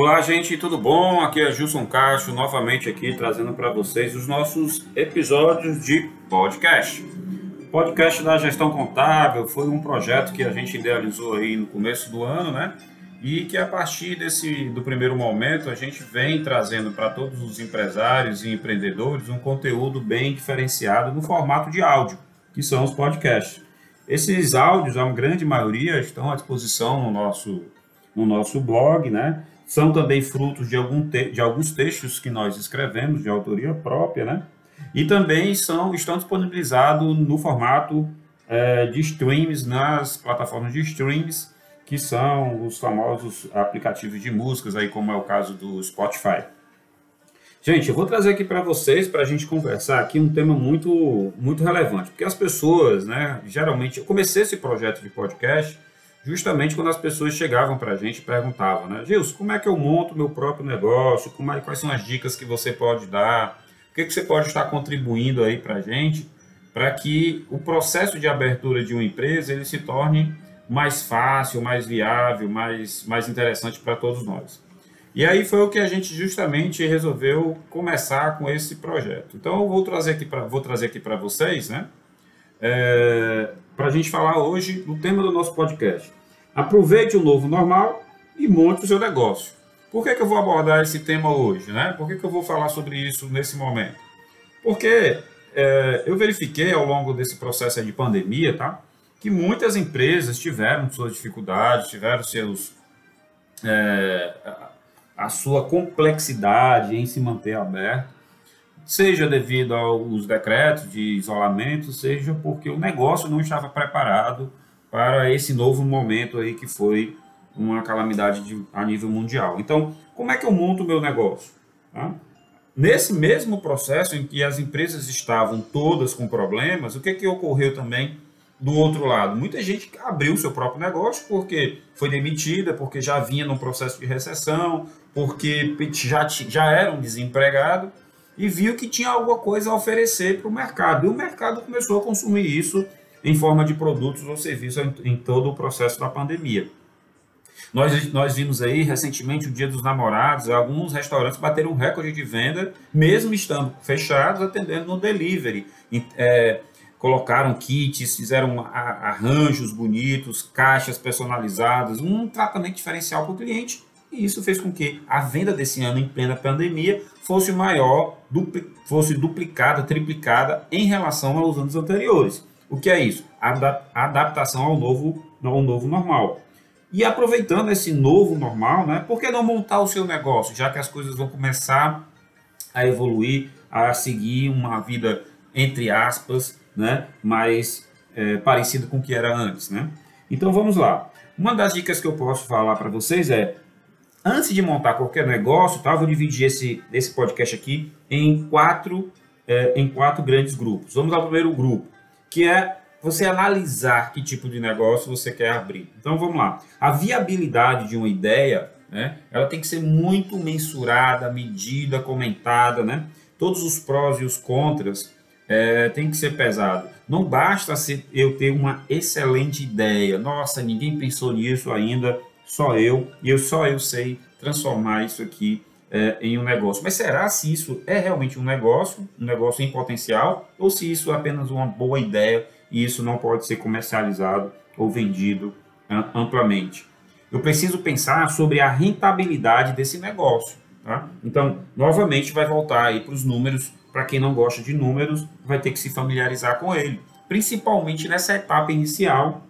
Olá, gente, tudo bom? Aqui é Gilson Castro, novamente aqui trazendo para vocês os nossos episódios de podcast. Podcast da gestão contábil foi um projeto que a gente idealizou aí no começo do ano, né? E que a partir desse do primeiro momento a gente vem trazendo para todos os empresários e empreendedores um conteúdo bem diferenciado no formato de áudio, que são os podcasts. Esses áudios, a grande maioria, estão à disposição no nosso, no nosso blog, né? São também frutos de, algum te de alguns textos que nós escrevemos, de autoria própria, né? E também são, estão disponibilizados no formato é, de streams nas plataformas de streams, que são os famosos aplicativos de músicas, aí como é o caso do Spotify. Gente, eu vou trazer aqui para vocês, para a gente conversar aqui, um tema muito, muito relevante, porque as pessoas, né, geralmente, eu comecei esse projeto de podcast justamente quando as pessoas chegavam para a gente e perguntavam, né, Gilson, como é que eu monto meu próprio negócio? Como é, quais são as dicas que você pode dar? O que, que você pode estar contribuindo aí para a gente para que o processo de abertura de uma empresa ele se torne mais fácil, mais viável, mais, mais interessante para todos nós. E aí foi o que a gente justamente resolveu começar com esse projeto. Então eu vou trazer aqui para vou trazer aqui para vocês, né? É, para a gente falar hoje do tema do nosso podcast. Aproveite o novo normal e monte o seu negócio. Por que, que eu vou abordar esse tema hoje? Né? Por que, que eu vou falar sobre isso nesse momento? Porque é, eu verifiquei ao longo desse processo de pandemia, tá? Que muitas empresas tiveram suas dificuldades, tiveram seus, é, a sua complexidade em se manter aberto seja devido aos decretos de isolamento, seja porque o negócio não estava preparado para esse novo momento aí que foi uma calamidade de, a nível mundial. Então, como é que eu monto o meu negócio? Tá? Nesse mesmo processo em que as empresas estavam todas com problemas, o que, que ocorreu também do outro lado? Muita gente abriu seu próprio negócio porque foi demitida, porque já vinha num processo de recessão, porque já, já era um desempregado e viu que tinha alguma coisa a oferecer para o mercado. E o mercado começou a consumir isso em forma de produtos ou serviços em, todo o processo da pandemia. Nós, nós vimos aí recentemente o Dia dos Namorados, alguns restaurantes bateram um recorde de venda, mesmo estando fechados, atendendo no delivery. É, colocaram kits, fizeram arranjos bonitos, caixas personalizadas, um tratamento diferencial para o cliente e isso fez com que a venda desse ano, em plena pandemia, fosse maior, dupli fosse duplicada, triplicada em relação aos anos anteriores. O que é isso? A adaptação ao novo, ao novo normal. E aproveitando esse novo normal, né, por que não montar o seu negócio, já que as coisas vão começar a evoluir, a seguir uma vida, entre aspas, né, mais é, parecida com o que era antes. Né? Então vamos lá. Uma das dicas que eu posso falar para vocês é antes de montar qualquer negócio, tá, vou dividir esse, esse podcast aqui em quatro, é, em quatro grandes grupos. Vamos ao primeiro grupo, que é você analisar que tipo de negócio você quer abrir. Então vamos lá. A viabilidade de uma ideia, né, ela tem que ser muito mensurada, medida, comentada, né? Todos os prós e os contras é, tem que ser pesado. Não basta eu ter uma excelente ideia. Nossa, ninguém pensou nisso ainda só eu, e eu só eu sei transformar isso aqui é, em um negócio. Mas será se isso é realmente um negócio, um negócio em potencial, ou se isso é apenas uma boa ideia e isso não pode ser comercializado ou vendido amplamente? Eu preciso pensar sobre a rentabilidade desse negócio. Tá? Então, novamente, vai voltar aí para os números. Para quem não gosta de números, vai ter que se familiarizar com ele, principalmente nessa etapa inicial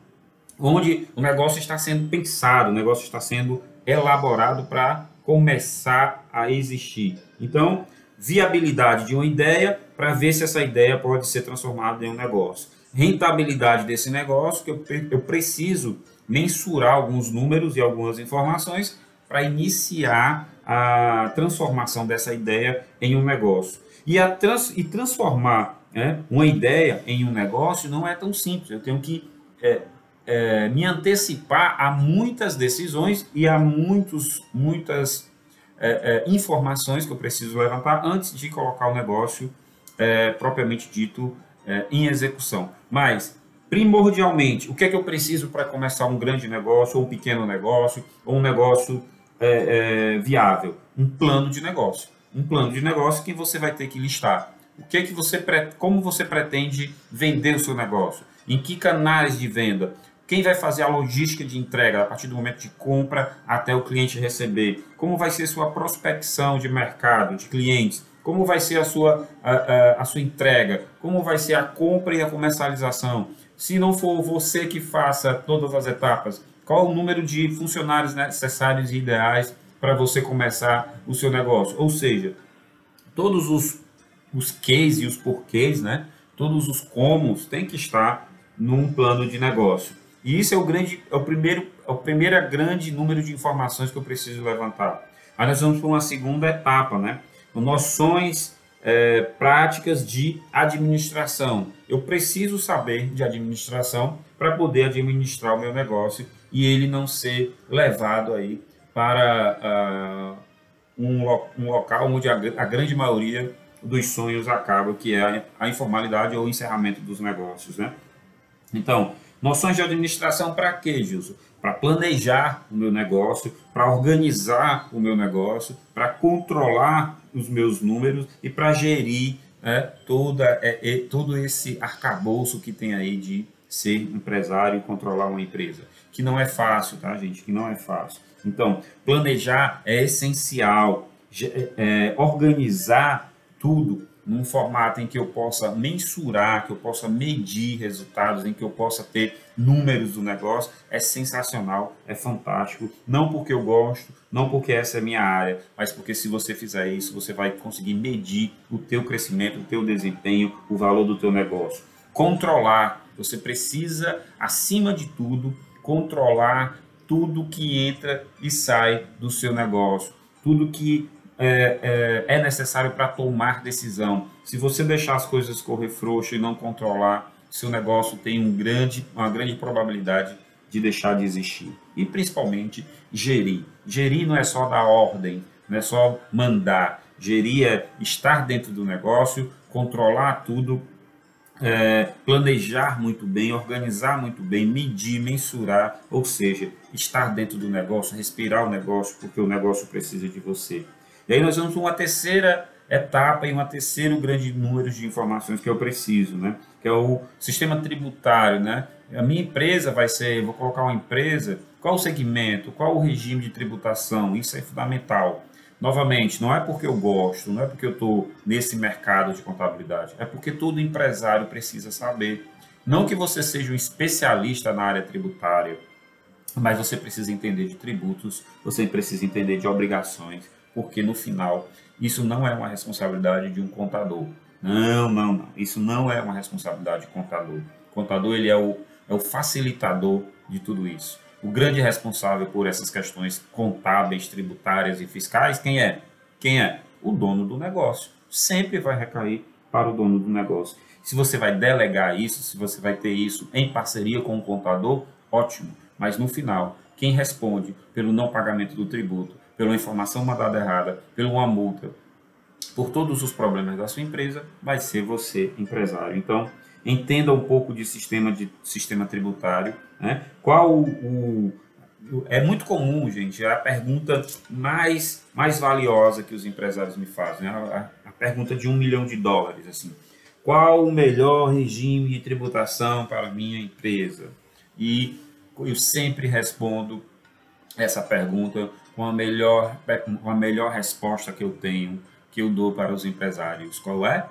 onde o negócio está sendo pensado, o negócio está sendo elaborado para começar a existir. Então, viabilidade de uma ideia para ver se essa ideia pode ser transformada em um negócio. Rentabilidade desse negócio, que eu, eu preciso mensurar alguns números e algumas informações para iniciar a transformação dessa ideia em um negócio. E, a trans, e transformar né, uma ideia em um negócio não é tão simples. Eu tenho que é, é, me antecipar a muitas decisões e a muitos, muitas é, é, informações que eu preciso levantar antes de colocar o negócio é, propriamente dito é, em execução. Mas, primordialmente, o que é que eu preciso para começar um grande negócio, ou um pequeno negócio, ou um negócio é, viável? Um plano de negócio. Um plano de negócio que você vai ter que listar. O que é que você como você pretende vender o seu negócio? Em que canais de venda? Quem vai fazer a logística de entrega a partir do momento de compra até o cliente receber? Como vai ser sua prospecção de mercado, de clientes? Como vai ser a sua, a, a, a sua entrega? Como vai ser a compra e a comercialização? Se não for você que faça todas as etapas, qual o número de funcionários necessários e ideais para você começar o seu negócio? Ou seja, todos os, os cases e os porquês, né? todos os comos têm que estar num plano de negócio. E isso é o grande, é o primeiro, é o primeiro grande número de informações que eu preciso levantar. Aí nós vamos para uma segunda etapa, né? Noções é, práticas de administração. Eu preciso saber de administração para poder administrar o meu negócio e ele não ser levado aí para uh, um, um, local onde a, a, grande maioria dos sonhos acaba, que é a, a informalidade ou o encerramento dos negócios, né? Então, Noções de administração para quê, Gilson? Para planejar o meu negócio, para organizar o meu negócio, para controlar os meus números e para gerir é, toda, é, é, todo esse arcabouço que tem aí de ser empresário e controlar uma empresa. Que não é fácil, tá, gente? Que não é fácil. Então, planejar é essencial. É, é, organizar tudo num formato em que eu possa mensurar, que eu possa medir resultados, em que eu possa ter números do negócio, é sensacional, é fantástico. Não porque eu gosto, não porque essa é a minha área, mas porque se você fizer isso, você vai conseguir medir o teu crescimento, o teu desempenho, o valor do teu negócio. Controlar, você precisa, acima de tudo, controlar tudo que entra e sai do seu negócio, tudo que é, é, é necessário para tomar decisão. Se você deixar as coisas correr frouxo e não controlar, seu negócio tem um grande, uma grande probabilidade de deixar de existir. E principalmente gerir. Gerir não é só dar ordem, não é só mandar. Gerir é estar dentro do negócio, controlar tudo, é, planejar muito bem, organizar muito bem, medir, mensurar, ou seja, estar dentro do negócio, respirar o negócio, porque o negócio precisa de você. E aí nós vamos para uma terceira etapa e um terceiro grande número de informações que eu preciso, né? Que é o sistema tributário, né? A minha empresa vai ser, vou colocar uma empresa, qual o segmento, qual o regime de tributação, isso é fundamental. Novamente, não é porque eu gosto, não é porque eu estou nesse mercado de contabilidade, é porque todo empresário precisa saber. Não que você seja um especialista na área tributária, mas você precisa entender de tributos, você precisa entender de obrigações, porque no final isso não é uma responsabilidade de um contador. Não, não, não. Isso não é uma responsabilidade de contador. O contador ele é o, é o facilitador de tudo isso. O grande responsável por essas questões contábeis, tributárias e fiscais, quem é? Quem é? O dono do negócio. Sempre vai recair para o dono do negócio. Se você vai delegar isso, se você vai ter isso em parceria com o contador, ótimo. Mas no final, quem responde pelo não pagamento do tributo, pela informação mandada errada, pela uma multa, por todos os problemas da sua empresa, vai ser você, empresário. Então, entenda um pouco de sistema de sistema tributário, né? Qual o, o é muito comum, gente, a pergunta mais mais valiosa que os empresários me fazem, né? a, a pergunta de um milhão de dólares, assim. Qual o melhor regime de tributação para a minha empresa? E eu sempre respondo essa pergunta com a melhor, com a melhor resposta que eu tenho, que eu dou para os empresários. Qual é?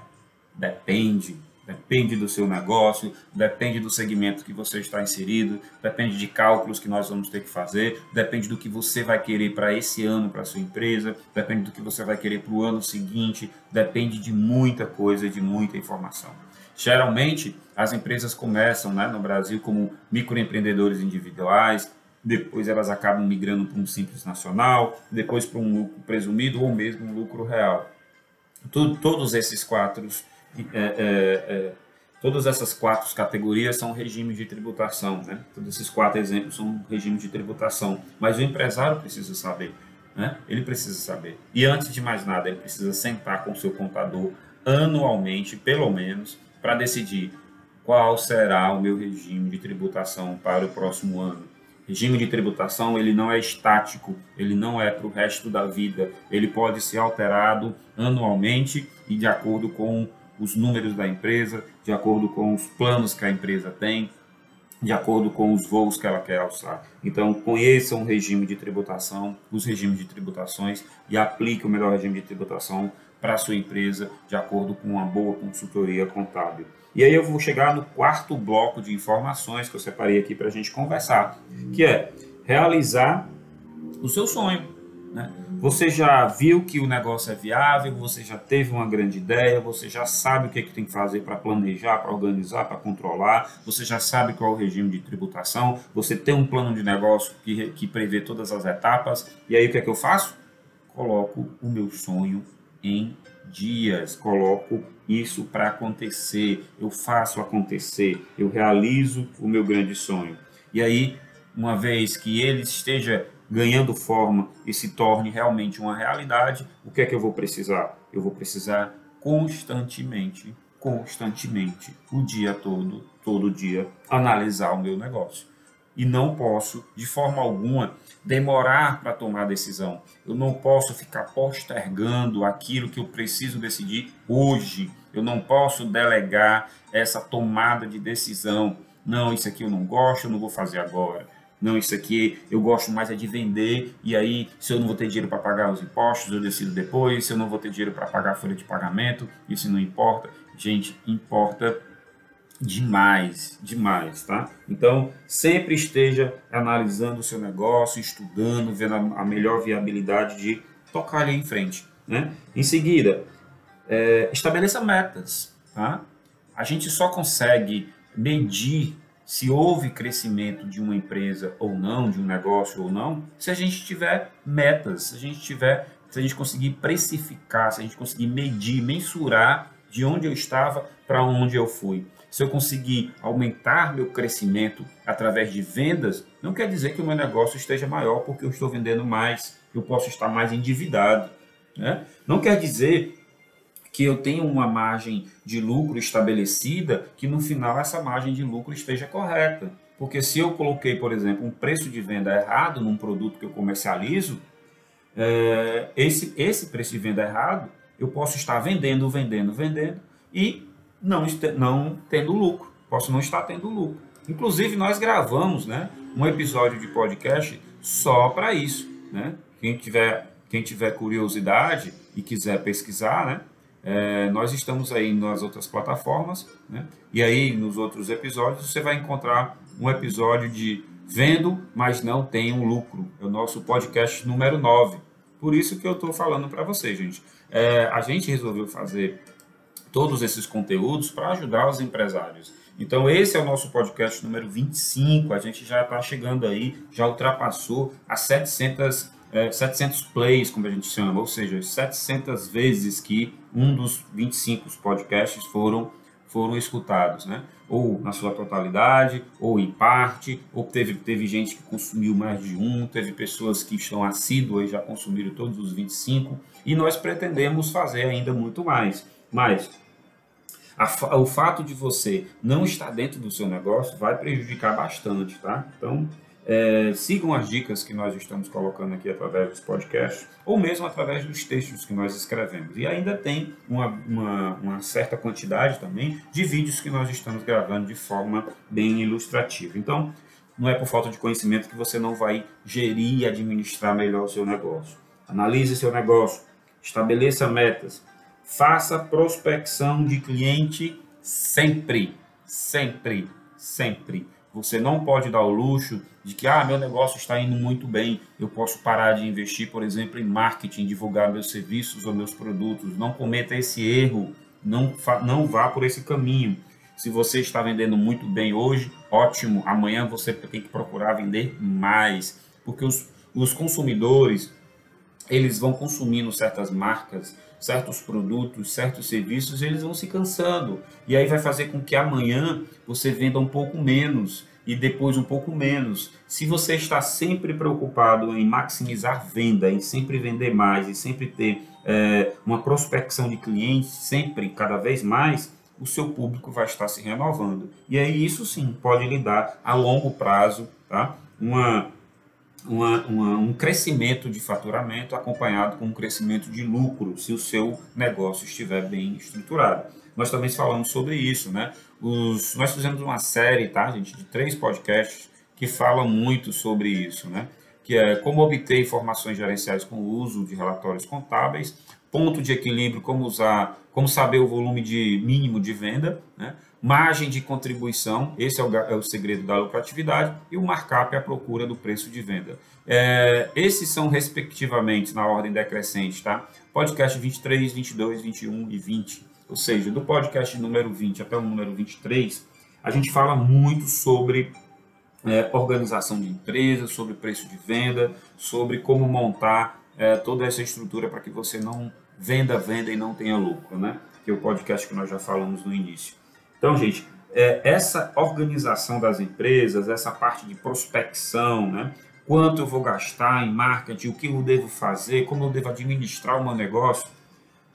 Depende. Depende do seu negócio, depende do segmento que você está inserido, depende de cálculos que nós vamos ter que fazer, depende do que você vai querer para esse ano, para sua empresa, depende do que você vai querer para o ano seguinte, depende de muita coisa, de muita informação. Geralmente, as empresas começam né, no Brasil como microempreendedores individuais, depois elas acabam migrando para um simples nacional, depois para um lucro presumido ou mesmo um lucro real. Tudo, todos esses quatro, é, é, é, todas essas quatro categorias são regimes de tributação, né? Todos esses quatro exemplos são regimes de tributação. Mas o empresário precisa saber, né? Ele precisa saber. E antes de mais nada, ele precisa sentar com o seu contador anualmente, pelo menos, para decidir qual será o meu regime de tributação para o próximo ano regime de tributação ele não é estático, ele não é para o resto da vida, ele pode ser alterado anualmente e de acordo com os números da empresa, de acordo com os planos que a empresa tem, de acordo com os voos que ela quer alçar. Então, conheçam o regime de tributação, os regimes de tributações e aplique o melhor regime de tributação para a sua empresa de acordo com uma boa consultoria contábil. E aí eu vou chegar no quarto bloco de informações que eu separei aqui para a gente conversar, que é realizar o seu sonho. Né? Você já viu que o negócio é viável, você já teve uma grande ideia, você já sabe o que, é que tem que fazer para planejar, para organizar, para controlar, você já sabe qual é o regime de tributação, você tem um plano de negócio que, que prevê todas as etapas, e aí o que é que eu faço? Coloco o meu sonho em dias, coloco isso para acontecer, eu faço acontecer, eu realizo o meu grande sonho. E aí, uma vez que ele esteja ganhando forma e se torne realmente uma realidade, o que é que eu vou precisar? Eu vou precisar constantemente, constantemente, o dia todo, todo dia, analisar o meu negócio. E não posso, de forma alguma, demorar para tomar decisão. Eu não posso ficar postergando aquilo que eu preciso decidir hoje. Eu não posso delegar essa tomada de decisão. Não, isso aqui eu não gosto, eu não vou fazer agora. Não, isso aqui eu gosto mais é de vender, e aí, se eu não vou ter dinheiro para pagar os impostos, eu decido depois. Se eu não vou ter dinheiro para pagar a folha de pagamento, isso não importa. Gente, importa demais, demais, tá? Então, sempre esteja analisando o seu negócio, estudando, vendo a, melhor viabilidade de tocar ali em frente, né? Em seguida, é, estabeleça metas, tá? A gente só consegue medir se houve crescimento de uma empresa ou não, de um negócio ou não, se a gente tiver metas, se a gente tiver, se a gente conseguir precificar, se a gente conseguir medir, mensurar de onde eu estava para onde eu fui. Se eu conseguir aumentar meu crescimento através de vendas, não quer dizer que o meu negócio esteja maior porque eu estou vendendo mais, eu posso estar mais endividado. Né? Não quer dizer que eu tenha uma margem de lucro estabelecida, que no final essa margem de lucro esteja correta. Porque se eu coloquei, por exemplo, um preço de venda errado num produto que eu comercializo, é, esse, esse preço de venda errado, eu posso estar vendendo, vendendo, vendendo e não, não tendo lucro. Posso não estar tendo lucro. Inclusive, nós gravamos né, um episódio de podcast só para isso. Né? Quem, tiver, quem tiver curiosidade e quiser pesquisar, né, é, nós estamos aí nas outras plataformas, né? e aí nos outros episódios você vai encontrar um episódio de Vendo, mas não tenho lucro. É o nosso podcast número 9. Por isso que eu estou falando para vocês, gente. É, a gente resolveu fazer todos esses conteúdos para ajudar os empresários. Então, esse é o nosso podcast número 25. A gente já está chegando aí, já ultrapassou as 700 é, 700 plays, como a gente chama, ou seja, 700 vezes que um dos 25 podcasts foram, foram escutados, né? Ou na sua totalidade, ou em parte, ou teve, teve gente que consumiu mais de um, teve pessoas que estão assíduas e já consumiram todos os 25, e nós pretendemos fazer ainda muito mais. Mas a, o fato de você não estar dentro do seu negócio vai prejudicar bastante, tá? Então, é, sigam as dicas que nós estamos colocando aqui através dos podcasts, ou mesmo através dos textos que nós escrevemos. E ainda tem uma, uma, uma, certa quantidade também de vídeos que nós estamos gravando de forma bem ilustrativa. Então, não é por falta de conhecimento que você não vai gerir e administrar melhor o seu negócio. Analise seu negócio, estabeleça metas, faça prospecção de cliente sempre, sempre, sempre você não pode dar o luxo de que, ah, meu negócio está indo muito bem, eu posso parar de investir, por exemplo, em marketing, divulgar meus serviços ou meus produtos. Não cometa esse erro, não, não vá por esse caminho. Se você está vendendo muito bem hoje, ótimo, amanhã você tem que procurar vender mais, porque os, os consumidores, eles vão consumindo certas marcas, certos produtos, certos serviços, eles vão se cansando. E aí vai fazer com que amanhã você venda um pouco menos e depois um pouco menos. Se você está sempre preocupado em maximizar venda, em sempre vender mais, e sempre ter é, uma prospecção de clientes, sempre, cada vez mais, o seu público vai estar se renovando. E aí isso sim pode lhe dar a longo prazo tá? uma, uma, uma, um crescimento de faturamento acompanhado com um crescimento de lucro, se o seu negócio estiver bem estruturado. Nós também falamos sobre isso, né? Os, nós fizemos uma série, tá, gente, de três podcasts que falam muito sobre isso, né? Que é como obter informações gerenciais com o uso de relatórios contábeis, ponto de equilíbrio, como usar, como saber o volume de mínimo de venda, né? Margem de contribuição, esse é o, é o, segredo da lucratividade, e o markup é a procura do preço de venda. É, esses são, respectivamente, na ordem decrescente, tá? Podcast 23, 22, 21 e 20. Ou seja, do podcast número 20 até o número 23, a gente fala muito sobre é, organização de empresas, sobre preço de venda, sobre como montar é, toda essa estrutura para que você não venda, venda e não tenha lucro, né? Que é o podcast que nós já falamos no início. Então, gente, é, essa organização das empresas, essa parte de prospecção, né? quanto eu vou gastar em marketing, o que eu devo fazer, como eu devo administrar o meu negócio.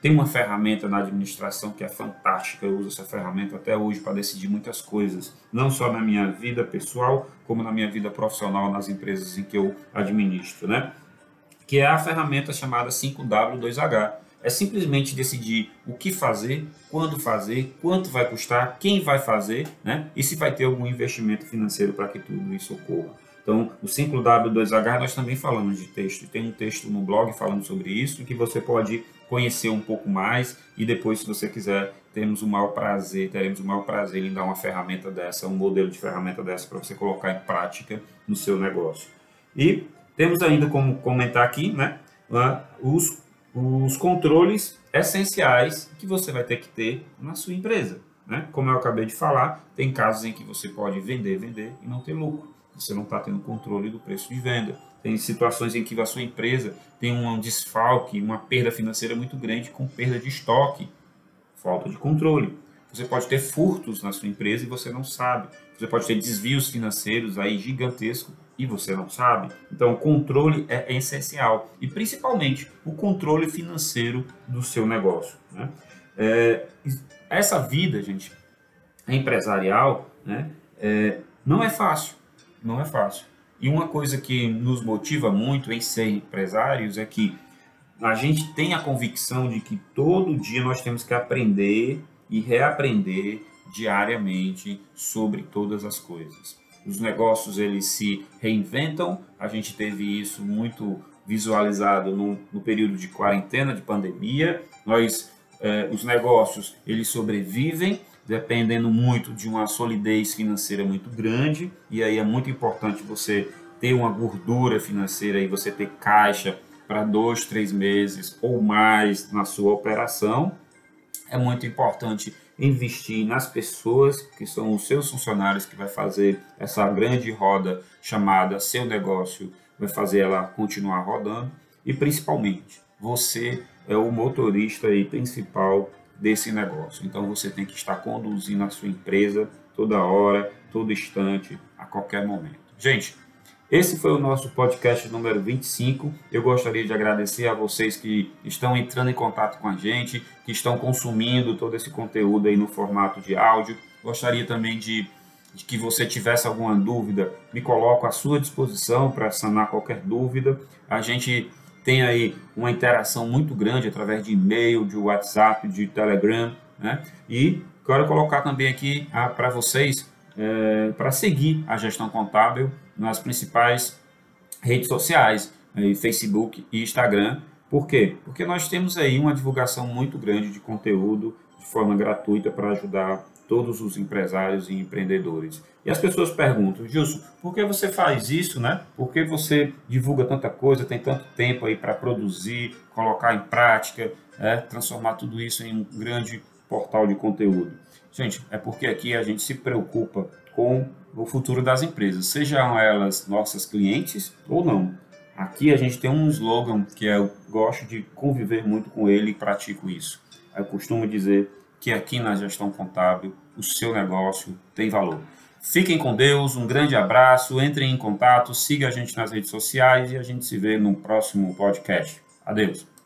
Tem uma ferramenta na administração que é fantástica, eu uso essa ferramenta até hoje para decidir muitas coisas, não só na minha vida pessoal, como na minha vida profissional nas empresas em que eu administro, né? Que é a ferramenta chamada 5W2H é simplesmente decidir o que fazer, quando fazer, quanto vai custar, quem vai fazer, né? E se vai ter algum investimento financeiro para que tudo isso ocorra. Então, o 5W2H nós também falamos de texto. Tem um texto no blog falando sobre isso que você pode conhecer um pouco mais e depois, se você quiser, temos o maior prazer, teremos o maior prazer em dar uma ferramenta dessa, um modelo de ferramenta dessa para você colocar em prática no seu negócio. E temos ainda como comentar aqui, né, os os controles essenciais que você vai ter que ter na sua empresa. Né? Como eu acabei de falar, tem casos em que você pode vender, vender e não ter lucro. Você não está tendo controle do preço de venda. Tem situações em que a sua empresa tem um desfalque, uma perda financeira muito grande com perda de estoque, falta de controle. Você pode ter furtos na sua empresa e você não sabe. Você pode ter desvios financeiros aí gigantescos e você não sabe. Então, o controle é essencial e principalmente o controle financeiro do seu negócio. Né? É, essa vida, gente, empresarial, né, é, não é fácil, não é fácil. E uma coisa que nos motiva muito em ser empresários é que a gente tem a convicção de que todo dia nós temos que aprender e reaprender diariamente sobre todas as coisas. Os negócios eles se reinventam, a gente teve isso muito visualizado no, no período de quarentena, de pandemia. Nós, eh, os negócios eles sobrevivem dependendo muito de uma solidez financeira muito grande e aí é muito importante você ter uma gordura financeira e você ter caixa para dois, três meses ou mais na sua operação. É muito importante investir nas pessoas que são os seus funcionários que vai fazer essa grande roda chamada seu negócio, vai fazer ela continuar rodando e principalmente você é o motorista e principal desse negócio. Então você tem que estar conduzindo a sua empresa toda hora, todo instante, a qualquer momento. Gente, esse foi o nosso podcast número 25. Eu gostaria de agradecer a vocês que estão entrando em contato com a gente, que estão consumindo todo esse conteúdo aí no formato de áudio. Gostaria também de, de que você tivesse alguma dúvida, me coloco à sua disposição para sanar qualquer dúvida. A gente tem aí uma interação muito grande através de e-mail, de WhatsApp, de Telegram, né? E quero colocar também aqui ah, para vocês é, para seguir a gestão contábil nas principais redes sociais, aí, Facebook e Instagram. Por quê? Porque nós temos aí uma divulgação muito grande de conteúdo de forma gratuita para ajudar todos os empresários e empreendedores. E as pessoas perguntam, Gilson, por que você faz isso, né? Por que você divulga tanta coisa, tem tanto tempo aí para produzir, colocar em prática, é, transformar tudo isso em um grande portal de conteúdo? Gente, é porque aqui a gente se preocupa com o futuro das empresas, sejam elas nossas clientes ou não. Aqui a gente tem um slogan que eu gosto de conviver muito com ele e pratico isso. Eu costumo dizer que aqui na gestão contábil o seu negócio tem valor. Fiquem com Deus, um grande abraço, entrem em contato, siga a gente nas redes sociais e a gente se vê no próximo podcast. Adeus.